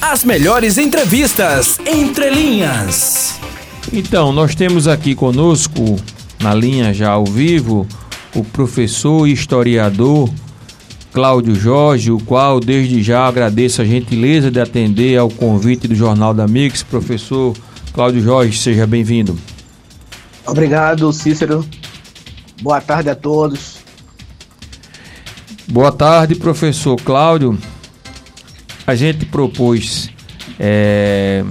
As melhores entrevistas entre linhas. Então, nós temos aqui conosco, na linha já ao vivo, o professor e historiador Cláudio Jorge, o qual desde já agradeço a gentileza de atender ao convite do Jornal da Mix. Professor Cláudio Jorge, seja bem-vindo. Obrigado, Cícero. Boa tarde a todos. Boa tarde, professor Cláudio. A gente propôs é,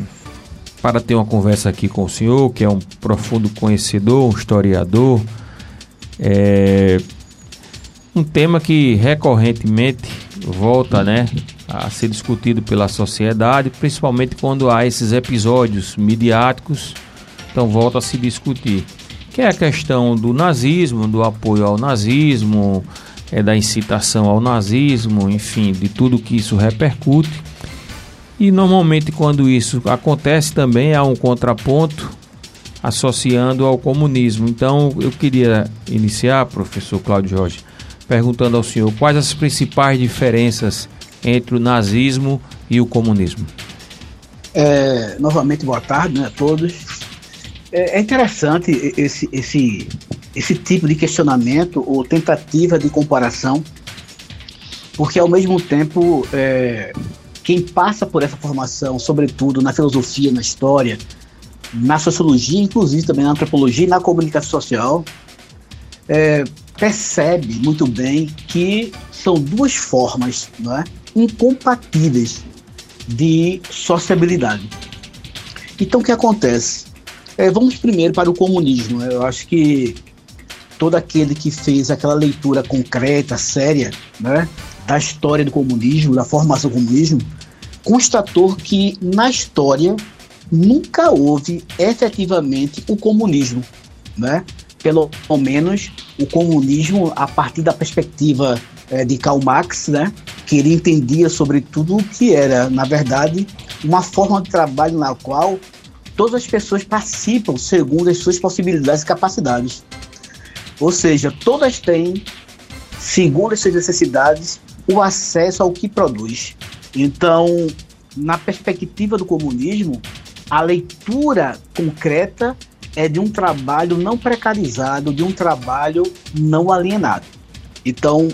para ter uma conversa aqui com o senhor, que é um profundo conhecedor, um historiador, é, um tema que recorrentemente volta né, a ser discutido pela sociedade, principalmente quando há esses episódios midiáticos, então volta a se discutir. Que é a questão do nazismo, do apoio ao nazismo, é, da incitação ao nazismo, enfim, de tudo que isso repercute. E normalmente quando isso acontece também há um contraponto associando ao comunismo. Então eu queria iniciar, professor Cláudio Jorge, perguntando ao senhor quais as principais diferenças entre o nazismo e o comunismo. É, novamente, boa tarde né, a todos. É, é interessante esse, esse, esse tipo de questionamento ou tentativa de comparação, porque ao mesmo tempo, é, quem passa por essa formação, sobretudo na filosofia, na história, na sociologia, inclusive também na antropologia e na comunicação social, é, percebe muito bem que são duas formas é, incompatíveis de sociabilidade. Então, o que acontece? É, vamos primeiro para o comunismo. Eu acho que todo aquele que fez aquela leitura concreta, séria, né, da história do comunismo, da formação do comunismo, constatou que na história nunca houve efetivamente o comunismo, né? Pelo menos o comunismo a partir da perspectiva é, de Karl Marx, né? Que ele entendia sobre tudo o que era, na verdade, uma forma de trabalho na qual todas as pessoas participam segundo as suas possibilidades e capacidades. Ou seja, todas têm, segundo as suas necessidades, o acesso ao que produz. Então, na perspectiva do comunismo, a leitura concreta é de um trabalho não precarizado, de um trabalho não alienado. Então,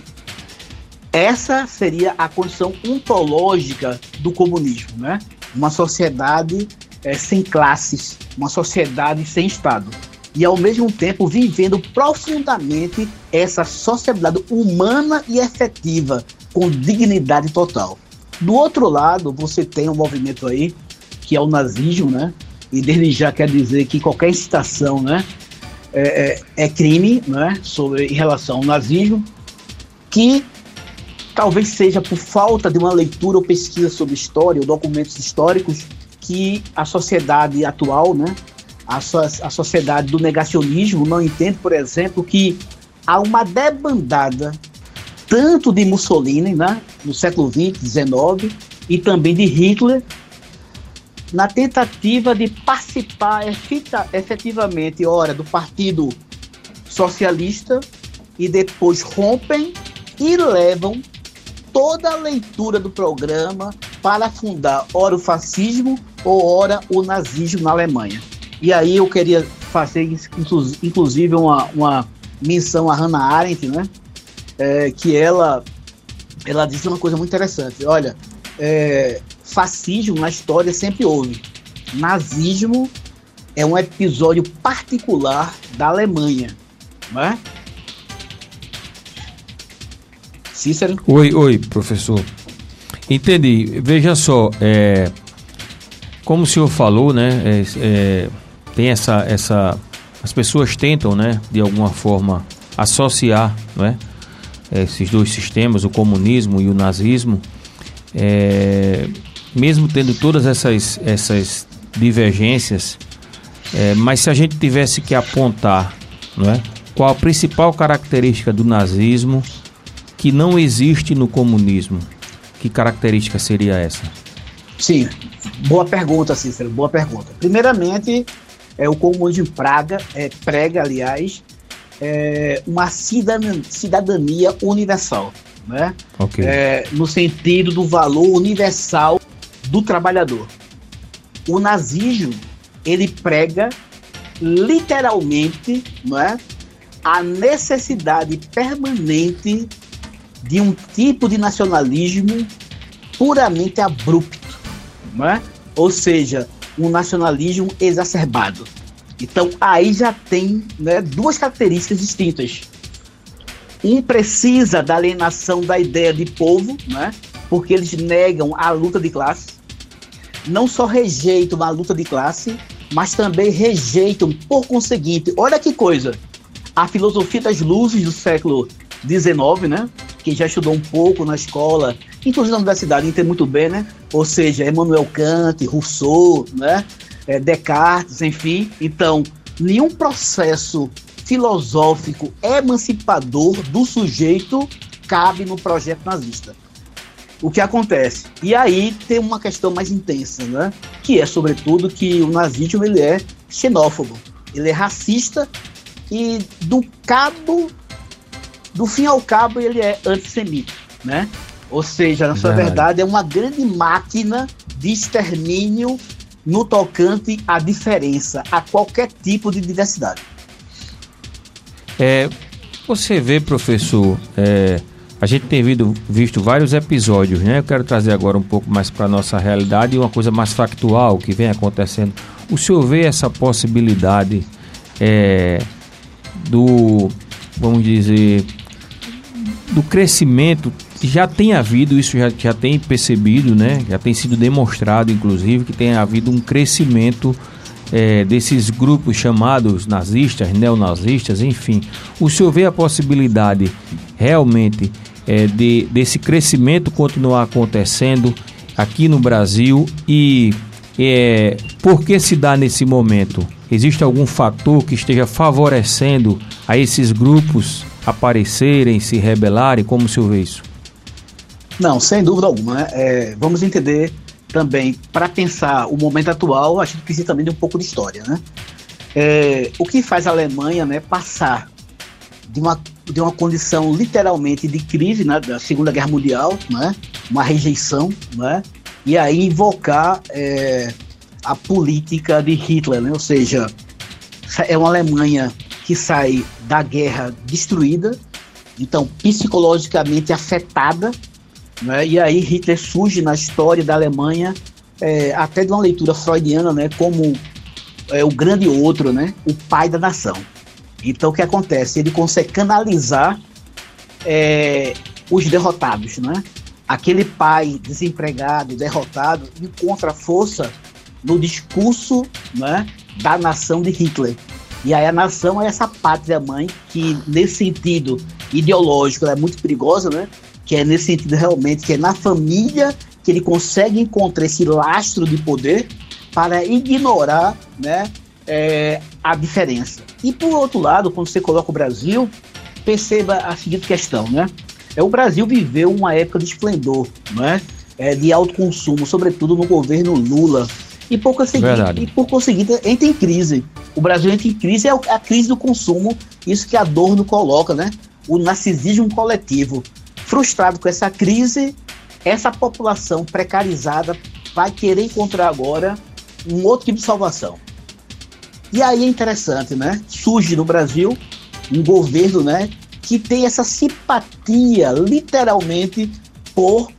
essa seria a condição ontológica do comunismo, né? Uma sociedade é, sem classes, uma sociedade sem Estado. E ao mesmo tempo vivendo profundamente essa sociedade humana e efetiva, com dignidade total. Do outro lado, você tem um movimento aí que é o nazismo, né? E desde já quer dizer que qualquer incitação, né? É, é, é crime, né? Sobre, em relação ao nazismo, que talvez seja por falta de uma leitura ou pesquisa sobre história ou documentos históricos que a sociedade atual, né? A, so, a sociedade do negacionismo não entende, por exemplo, que há uma debandada tanto de Mussolini, né, no século XX, XIX, e também de Hitler, na tentativa de participar efetivamente, ora, do Partido Socialista e depois rompem e levam toda a leitura do programa para fundar ora o fascismo ou ora o nazismo na Alemanha. E aí eu queria fazer inclusive uma, uma menção a Hannah Arendt, né? É, que ela ela disse uma coisa muito interessante. Olha, é, fascismo na história sempre houve. Nazismo é um episódio particular da Alemanha, não é? Cícero? Oi, oi, professor. Entendi. Veja só, é, como o senhor falou, né? É, é, tem essa, essa, as pessoas tentam, né, de alguma forma associar, não é? Esses dois sistemas, o comunismo e o nazismo, é, mesmo tendo todas essas, essas divergências, é, mas se a gente tivesse que apontar não é, qual a principal característica do nazismo que não existe no comunismo, que característica seria essa? Sim, boa pergunta, Cícero, boa pergunta. Primeiramente, é, o comunismo Praga, é, prega, aliás, é, uma cidadania, cidadania universal né? Okay. É, no sentido do valor universal do trabalhador. O nazismo, ele prega literalmente, não é? A necessidade permanente de um tipo de nacionalismo puramente abrupto, não é? Ou seja, um nacionalismo exacerbado. Então aí já tem né, duas características distintas. Um precisa da alienação da ideia de povo, né, porque eles negam a luta de classe. Não só rejeitam a luta de classe, mas também rejeitam, por conseguinte, olha que coisa, a filosofia das luzes do século XIX, né? Quem já estudou um pouco na escola, inclusive na universidade, entende muito bem, né? Ou seja, Emmanuel Kant, Rousseau, né? É, Descartes, enfim. Então, nenhum processo filosófico emancipador do sujeito cabe no projeto nazista. O que acontece? E aí tem uma questão mais intensa, né? Que é, sobretudo, que o nazismo ele é xenófobo, ele é racista e do cabo, do fim ao cabo, ele é antissemita, né? Ou seja, na sua verdade, verdade é uma grande máquina de extermínio no tocante à diferença, a qualquer tipo de diversidade. É, você vê, professor, é, a gente tem visto, visto vários episódios, né? Eu quero trazer agora um pouco mais para a nossa realidade e uma coisa mais factual que vem acontecendo. O senhor vê essa possibilidade é, do, vamos dizer, do crescimento já tem havido, isso já, já tem percebido, né? Já tem sido demonstrado, inclusive, que tem havido um crescimento é, desses grupos chamados nazistas, neonazistas, enfim. O senhor vê a possibilidade realmente é, de, desse crescimento continuar acontecendo aqui no Brasil e é, por que se dá nesse momento? Existe algum fator que esteja favorecendo a esses grupos aparecerem, se rebelarem? Como senhor vê isso? Não, sem dúvida alguma. Né? É, vamos entender também, para pensar o momento atual, a gente precisa também de um pouco de história. Né? É, o que faz a Alemanha né, passar de uma, de uma condição literalmente de crise né, da Segunda Guerra Mundial, né, uma rejeição, né, e aí invocar é, a política de Hitler, né? ou seja, é uma Alemanha que sai da guerra destruída, então psicologicamente afetada, né? e aí Hitler surge na história da Alemanha é, até de uma leitura freudiana, né, como é, o grande outro, né, o pai da nação. Então o que acontece? Ele consegue canalizar é, os derrotados, né? Aquele pai desempregado, derrotado, encontra força no discurso né, da nação de Hitler. E aí a nação é essa pátria mãe que, nesse sentido ideológico, é muito perigosa, né? Que é nesse sentido realmente que é na família que ele consegue encontrar esse lastro de poder para ignorar, né, é, a diferença. E por outro lado, quando você coloca o Brasil, perceba a seguinte questão, né? É o Brasil viveu uma época de esplendor, né? É, de alto consumo, sobretudo no governo Lula, e por conseguinte, e por conseguinte entra em crise. O Brasil entra em crise, é a crise do consumo, isso que a Adorno coloca, né? O narcisismo coletivo. Frustrado com essa crise, essa população precarizada vai querer encontrar agora um outro tipo de salvação. E aí é interessante, né? Surge no Brasil um governo, né, que tem essa simpatia, literalmente, por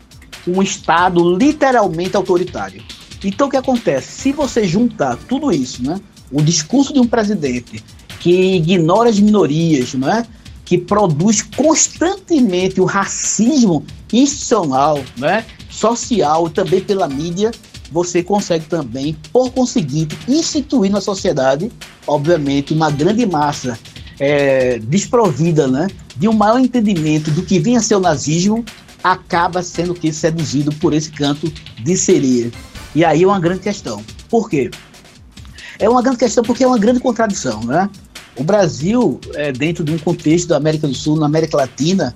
um Estado literalmente autoritário. Então o que acontece? Se você juntar tudo isso, né? O discurso de um presidente que ignora as minorias, né? que produz constantemente o racismo institucional, né? social também pela mídia, você consegue também, por conseguinte, instituir na sociedade, obviamente, uma grande massa é, desprovida né, de um maior entendimento do que vinha a ser o nazismo, acaba sendo que seduzido por esse canto de sereia. E aí é uma grande questão. Por quê? É uma grande questão porque é uma grande contradição, né? O Brasil, é, dentro de um contexto da América do Sul, na América Latina,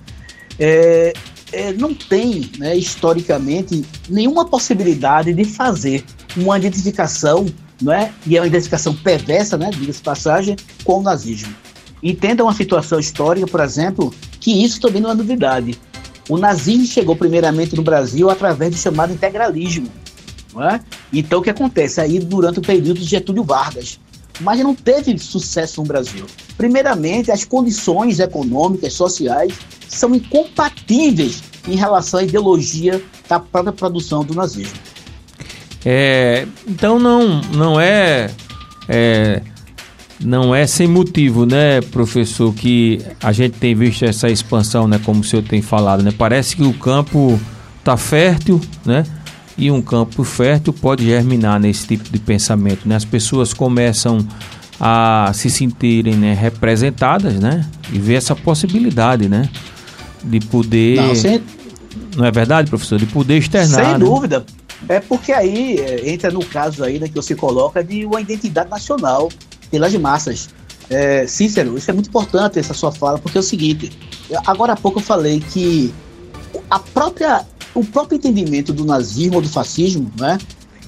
é, é, não tem, né, historicamente, nenhuma possibilidade de fazer uma identificação, não é? e é uma identificação perversa, né, diga-se passagem, com o nazismo. Entenda uma situação histórica, por exemplo, que isso também não é novidade. O nazismo chegou primeiramente no Brasil através do chamado integralismo, Não é? Então o que acontece aí durante o período de Getúlio Vargas? Mas não teve sucesso no Brasil. Primeiramente, as condições econômicas, sociais, são incompatíveis em relação à ideologia da própria produção do nazismo. É, então não, não é, é não é sem motivo, né, professor, que a gente tem visto essa expansão, né, como o senhor tem falado, né? Parece que o campo está fértil, né? E um campo fértil pode germinar nesse tipo de pensamento, né? As pessoas começam a se sentirem né, representadas, né? E ver essa possibilidade, né? De poder... Não, sem... não é verdade, professor? De poder externar, Sem né? dúvida. É porque aí é, entra no caso aí né, que você coloca de uma identidade nacional pelas massas. É, Cícero, isso é muito importante essa sua fala, porque é o seguinte, agora há pouco eu falei que a própria, o próprio entendimento do nazismo ou do fascismo, né,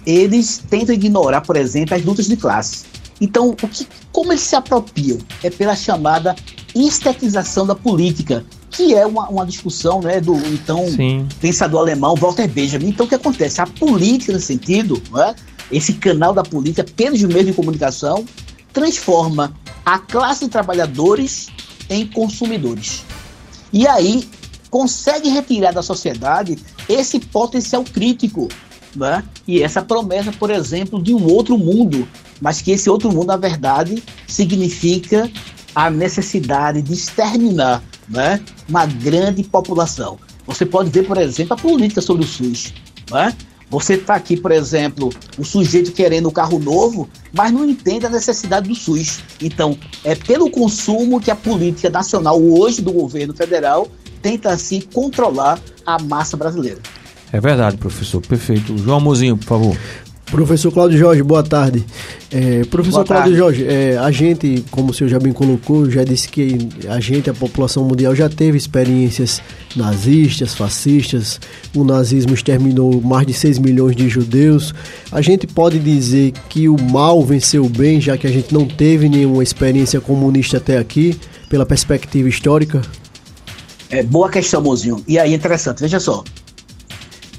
eles tentam ignorar, por exemplo, as lutas de classe. Então, o que, como eles se apropriam? É pela chamada estetização da política, que é uma, uma discussão né, do então Sim. pensador alemão Walter Benjamin. Então, o que acontece? A política, nesse sentido, né, esse canal da política pelos meios de comunicação, transforma a classe de trabalhadores em consumidores. E aí consegue retirar da sociedade esse potencial crítico né? e essa promessa, por exemplo, de um outro mundo, mas que esse outro mundo, na verdade, significa a necessidade de exterminar né? uma grande população. Você pode ver, por exemplo, a política sobre o SUS. Né? Você está aqui, por exemplo, um sujeito querendo um carro novo, mas não entende a necessidade do SUS. Então, é pelo consumo que a política nacional hoje do governo federal tenta assim controlar a massa brasileira. É verdade, professor. Perfeito. João Mozinho, por favor. Professor Cláudio Jorge, boa tarde. É, professor boa Cláudio tarde. Jorge, é, a gente, como o senhor já bem colocou, já disse que a gente, a população mundial, já teve experiências nazistas, fascistas. O nazismo exterminou mais de 6 milhões de judeus. A gente pode dizer que o mal venceu o bem, já que a gente não teve nenhuma experiência comunista até aqui, pela perspectiva histórica? É, boa questão, Mozinho. E aí, interessante, veja só.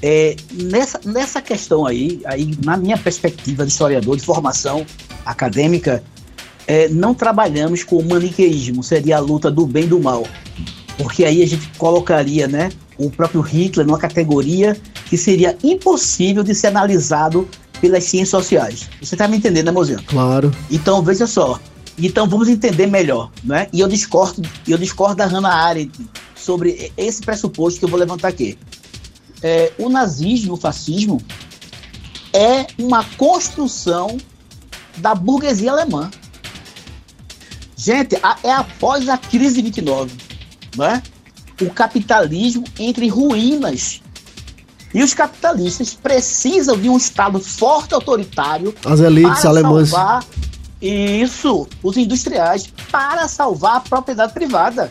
É, nessa, nessa questão aí, aí, na minha perspectiva de historiador, de formação acadêmica, é, não trabalhamos com o maniqueísmo, seria a luta do bem e do mal. Porque aí a gente colocaria né, o próprio Hitler numa categoria que seria impossível de ser analisado pelas ciências sociais. Você está me entendendo, né, Mozinho? Claro. Então, veja só. Então, vamos entender melhor. Né? E eu discordo, eu discordo da Hannah Arendt sobre esse pressuposto que eu vou levantar aqui é, o nazismo, o fascismo, é uma construção da burguesia alemã. Gente, a, é após a crise de 29, né? o capitalismo entre ruínas. E os capitalistas precisam de um Estado forte autoritário. As elites para alemãs. Salvar, isso, os industriais, para salvar a propriedade privada.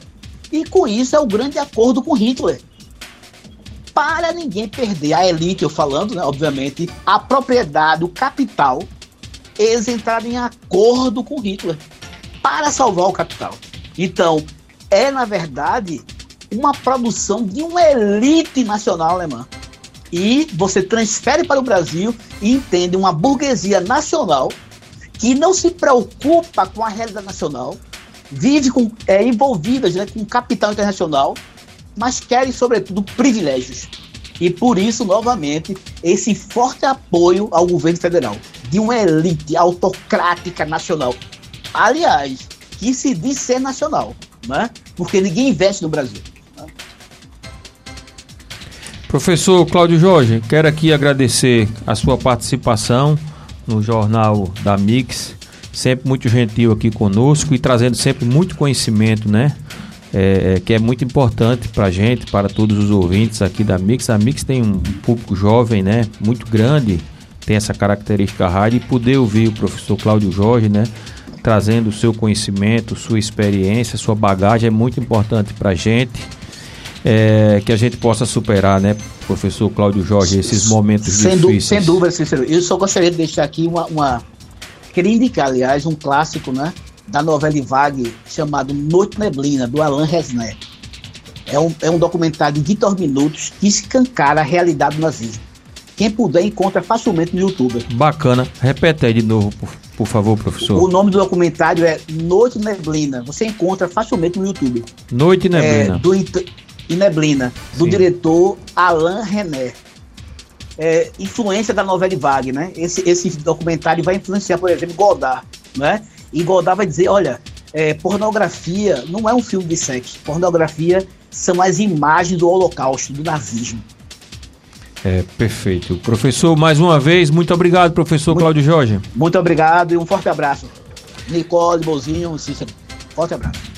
E com isso é o grande acordo com Hitler para ninguém perder a elite, eu falando, né, obviamente, a propriedade, o capital, eles entraram em acordo com Hitler para salvar o capital. Então, é na verdade uma produção de uma elite nacional alemã. E você transfere para o Brasil e entende uma burguesia nacional que não se preocupa com a realidade nacional, vive com, é, envolvidas né, com capital internacional mas querem, sobretudo, privilégios. E por isso, novamente, esse forte apoio ao governo federal de uma elite autocrática nacional. Aliás, que se diz ser nacional, né? porque ninguém investe no Brasil. Professor Cláudio Jorge, quero aqui agradecer a sua participação no Jornal da Mix, sempre muito gentil aqui conosco e trazendo sempre muito conhecimento, né? é, é, que é muito importante para a gente, para todos os ouvintes aqui da Mix. A Mix tem um público jovem, né, muito grande, tem essa característica rádio e poder ouvir o professor Cláudio Jorge, né, trazendo o seu conhecimento, sua experiência, sua bagagem é muito importante para a gente. É, que a gente possa superar, né, professor Cláudio Jorge, esses momentos sem difíceis. sem dúvida, Cícero. Eu só gostaria de deixar aqui uma, uma. Queria indicar, aliás, um clássico, né? da novela vague chamado Noite Neblina, do Alain Resnais. É um, é um documentário de 20 minutos que escancara a realidade do nazismo. Quem puder encontra facilmente no YouTube. Bacana. Repete aí de novo, por, por favor, professor. O nome do documentário é Noite Neblina. Você encontra facilmente no YouTube. Noite Neblina. É, do, e Neblina, do Sim. diretor Alain René. É, influência da novela de Wagner, né? Esse, esse documentário vai influenciar, por exemplo, Godard, né? E Godard vai dizer, olha, é, pornografia não é um filme de sexo. Pornografia são as imagens do holocausto, do nazismo. É, perfeito. Professor, mais uma vez, muito obrigado, professor muito, Cláudio Jorge. Muito obrigado e um forte abraço. Nicole, Bozinho, Cícero. Forte abraço.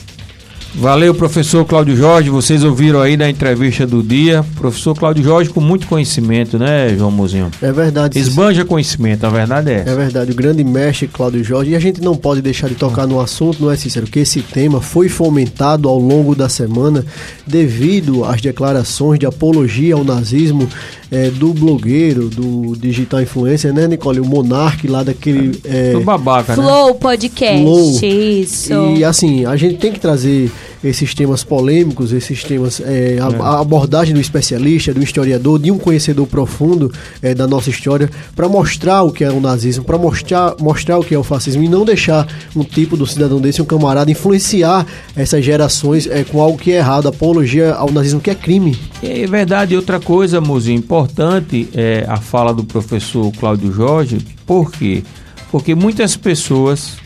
Valeu, professor Cláudio Jorge. Vocês ouviram aí na entrevista do dia. Professor Cláudio Jorge com muito conhecimento, né, João Mozinho? É verdade. Esbanja conhecimento, a verdade é essa. É verdade, o grande mestre Cláudio Jorge. E a gente não pode deixar de tocar no assunto, não é, Cícero? Que esse tema foi fomentado ao longo da semana devido às declarações de apologia ao nazismo é, do blogueiro, do digital influencer, né, Nicole? O Monark lá daquele. É, do babaca, Flow né? Flow Podcast. Flow. Isso. E assim, a gente tem que trazer esses temas polêmicos, esses temas, é, a, é. a, abordagem do especialista, do historiador, de um conhecedor profundo é, da nossa história, para mostrar o que é o nazismo, para mostrar, mostrar o que é o fascismo e não deixar um tipo do cidadão desse, um camarada, influenciar essas gerações é, com algo que é errado, apologia ao nazismo, que é crime. É verdade, outra coisa, Mozinho, importante é a fala do professor Cláudio Jorge, por quê? Porque muitas pessoas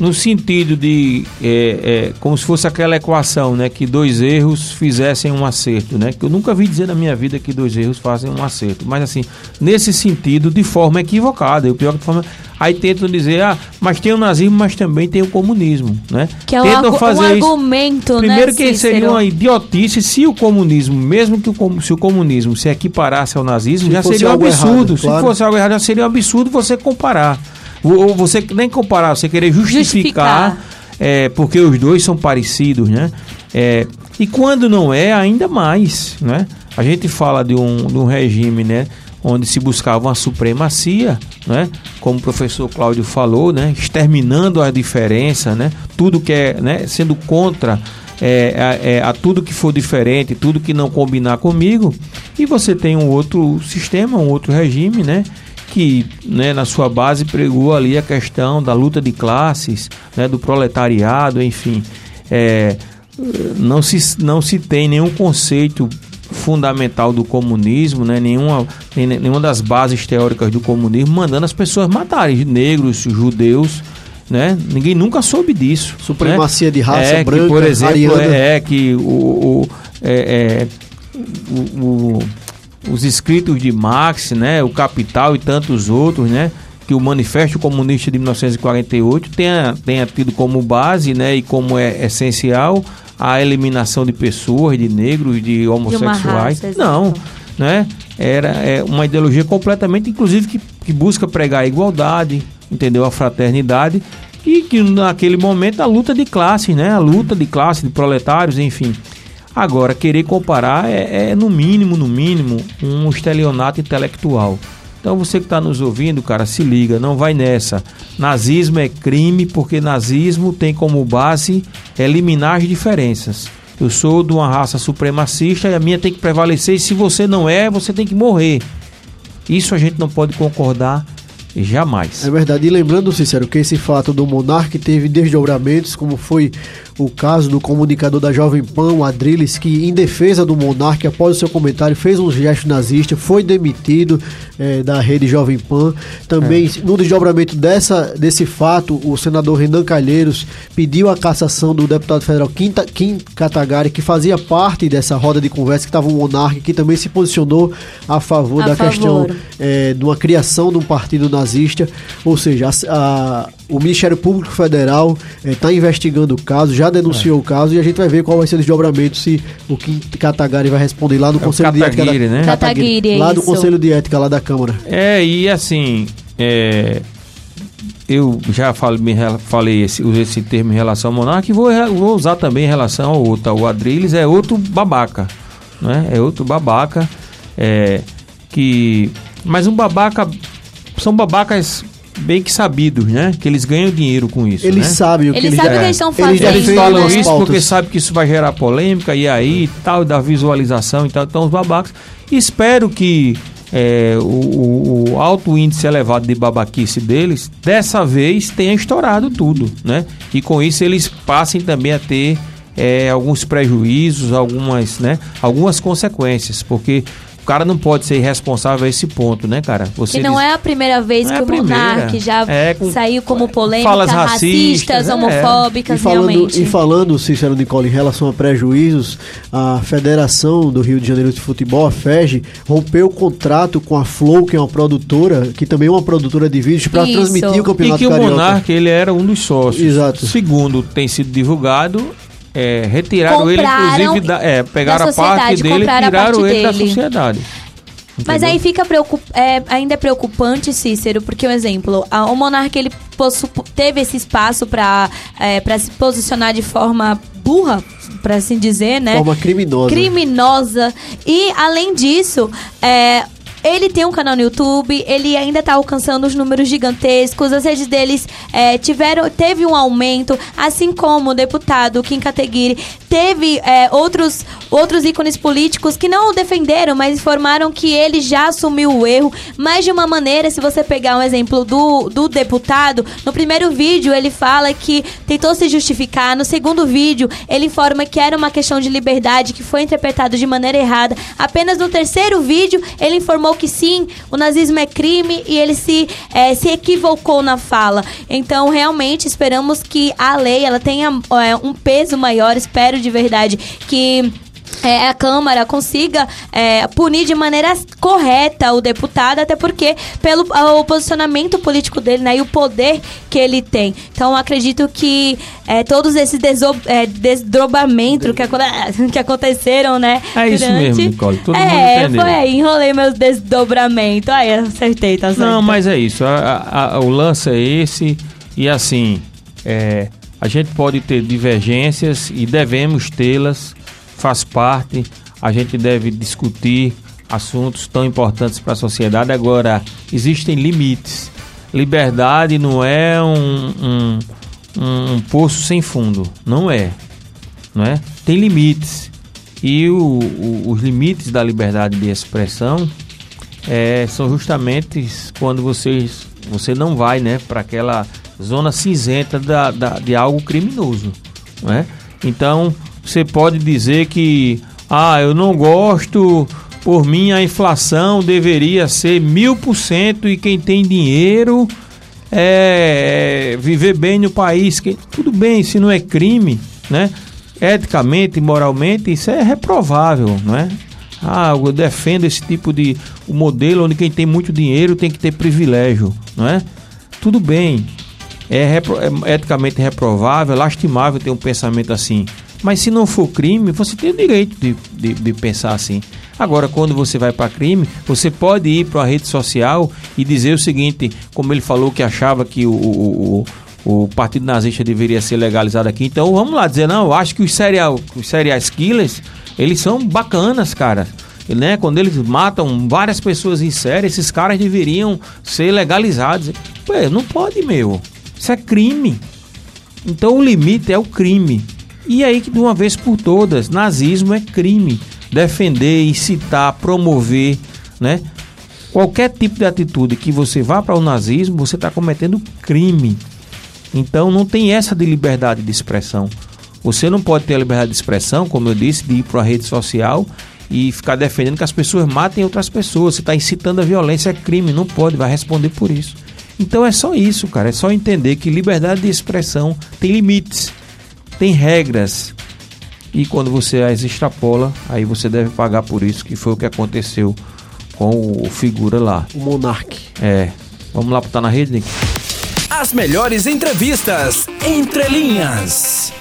no sentido de é, é, como se fosse aquela equação, né, que dois erros fizessem um acerto, né? Que eu nunca vi dizer na minha vida que dois erros fazem um acerto, mas assim nesse sentido de forma equivocada. E o pior que forma aí tentam dizer, ah, mas tem o nazismo, mas também tem o comunismo, né? Que é tentam um, fazer um argumento, isso. Primeiro né, que seria uma idiotice se o comunismo, mesmo que o, se o comunismo se equiparasse ao nazismo, se já seria um absurdo. Errado, se claro. fosse algo errado, já seria um absurdo você comparar. Ou você nem comparar, você querer justificar, justificar. É, porque os dois são parecidos, né? É, e quando não é, ainda mais, né? A gente fala de um, de um regime, né? Onde se buscava uma supremacia, né? Como o professor Cláudio falou, né? Exterminando a diferença, né? Tudo que é, né? Sendo contra é, é, a tudo que for diferente, tudo que não combinar comigo. E você tem um outro sistema, um outro regime, né? Que né, na sua base pregou ali a questão da luta de classes, né, do proletariado, enfim. É, não, se, não se tem nenhum conceito fundamental do comunismo, né, nenhuma, nenhuma das bases teóricas do comunismo mandando as pessoas matarem negros, judeus, né? Ninguém nunca soube disso. Supremacia né? de raça é, branca, que, por exemplo, é, é, que o, o é, é, o, o os escritos de Marx, né, o Capital e tantos outros, né, que o Manifesto Comunista de 1948 tenha, tenha tido como base, né, e como é essencial a eliminação de pessoas, de negros, de homossexuais. De Não, né? Era é, uma ideologia completamente, inclusive, que, que busca pregar a igualdade, entendeu? A fraternidade e que naquele momento a luta de classes, né? A luta de classe, de proletários, enfim. Agora, querer comparar é, é, no mínimo, no mínimo, um estelionato intelectual. Então você que está nos ouvindo, cara, se liga, não vai nessa. Nazismo é crime porque nazismo tem como base eliminar as diferenças. Eu sou de uma raça supremacista e a minha tem que prevalecer. E se você não é, você tem que morrer. Isso a gente não pode concordar jamais. É verdade. E lembrando, Cícero, que esse fato do monarca teve desdobramentos, como foi o caso do comunicador da Jovem Pan, o Adriles, que em defesa do monarca, após o seu comentário, fez um gesto nazista, foi demitido é, da rede Jovem Pan. Também, é. no desdobramento dessa, desse fato, o senador Renan Calheiros pediu a cassação do deputado federal Kim, Kim Katagari, que fazia parte dessa roda de conversa, que estava um monarca, que também se posicionou a favor a da favor. questão é, de uma criação de um partido nazista. Ou seja, a, a, o Ministério Público Federal está investigando o caso, já denunciou é. o caso e a gente vai ver qual vai ser o desdobramento, se o Kim Katagari vai responder lá no é Conselho de Ética. Da, né? Kataguiri, lá do Conselho de Ética lá da Câmara. É, e assim, é, eu já falei, falei esse, usei esse termo em relação ao Monark e vou, vou usar também em relação ao outro. O Adriles é outro babaca, né? É outro babaca, é, que... Mas um babaca... São babacas bem que sabidos, né? Que eles ganham dinheiro com isso. Eles né? sabem o que eles, eles sabem o que eles estão fazendo. Eles, eles falam isso porque sabem que isso vai gerar polêmica e aí tal, da visualização e tal. Então, os babacas. Espero que é, o, o, alto índice elevado de babaquice deles, dessa vez tenha estourado tudo, né? E com isso eles passem também a ter é, alguns prejuízos, algumas, né, algumas consequências, porque o cara não pode ser irresponsável a esse ponto, né, cara? Você que não diz... é a primeira vez não é que é o Monark já é, com... saiu como polêmica, falas racistas, racistas é. homofóbicas, e falando, realmente. E falando, Cícero Nicole, em relação a prejuízos, a Federação do Rio de Janeiro de Futebol, a FEG, rompeu o contrato com a Flow, que é uma produtora, que também é uma produtora de vídeos, para transmitir o Campeonato Carioca. E que Carioca. o Monark, ele era um dos sócios. Exato. Segundo tem sido divulgado, é, retiraram compraram ele, inclusive, da, é, pegaram a parte dele e tiraram parte ele dele. da sociedade. Entendeu? Mas aí fica preocup... é, ainda é preocupante, Cícero, porque, um exemplo, a, o Monarca ele possu... teve esse espaço para é, se posicionar de forma burra, para assim dizer, né? Forma criminosa. Criminosa. E, além disso, é, ele tem um canal no YouTube, ele ainda tá alcançando os números gigantescos, as redes deles é, tiveram, teve um aumento, assim como o deputado Kim Kataguiri. Teve é, outros, outros ícones políticos que não o defenderam, mas informaram que ele já assumiu o erro, mas de uma maneira, se você pegar um exemplo do, do deputado, no primeiro vídeo ele fala que tentou se justificar, no segundo vídeo ele informa que era uma questão de liberdade que foi interpretado de maneira errada, apenas no terceiro vídeo ele informou falou que sim, o nazismo é crime e ele se, é, se equivocou na fala. Então, realmente, esperamos que a lei ela tenha é, um peso maior. Espero de verdade que é, a Câmara consiga é, punir de maneira correta o deputado, até porque pelo o posicionamento político dele né, e o poder que ele tem. Então, acredito que é, todos esses é, desdobramentos que, que aconteceram, né? É isso durante... mesmo, Nicole. Todo é, foi aí, enrolei meus desdobramentos. Aí, acertei, tá certo. Não, mas é isso. A, a, a, o lance é esse. E assim, é, a gente pode ter divergências e devemos tê-las faz parte, a gente deve discutir assuntos tão importantes para a sociedade. Agora, existem limites. Liberdade não é um, um, um, poço sem fundo, não é, não é? Tem limites e o, o, os limites da liberdade de expressão é, são justamente quando você, você não vai, né, para aquela zona cinzenta da, da, de algo criminoso, não é? Então você pode dizer que, ah, eu não gosto, por mim a inflação deveria ser mil por cento e quem tem dinheiro é, é viver bem no país. Que, tudo bem, se não é crime, né? Eticamente, moralmente, isso é reprovável, não é? Ah, eu defendo esse tipo de modelo onde quem tem muito dinheiro tem que ter privilégio, não é? Tudo bem, é, repro, é eticamente reprovável, lastimável ter um pensamento assim. Mas se não for crime, você tem o direito de, de, de pensar assim. Agora, quando você vai para crime, você pode ir para uma rede social e dizer o seguinte: como ele falou que achava que o, o, o, o partido nazista deveria ser legalizado aqui. Então vamos lá dizer, não, eu acho que os serial, os serial killers, eles são bacanas, cara. Né? Quando eles matam várias pessoas em série, esses caras deveriam ser legalizados. Ué, não pode, meu. Isso é crime. Então o limite é o crime. E aí que de uma vez por todas, nazismo é crime. Defender, incitar, promover, né? Qualquer tipo de atitude que você vá para o nazismo, você está cometendo crime. Então não tem essa de liberdade de expressão. Você não pode ter a liberdade de expressão, como eu disse, de ir para a rede social e ficar defendendo que as pessoas matem outras pessoas. Você está incitando a violência, é crime, não pode, vai responder por isso. Então é só isso, cara. É só entender que liberdade de expressão tem limites tem regras. E quando você as extrapola, aí você deve pagar por isso, que foi o que aconteceu com o figura lá. O Monark. É. Vamos lá botar na rede, Nick? As melhores entrevistas entre linhas.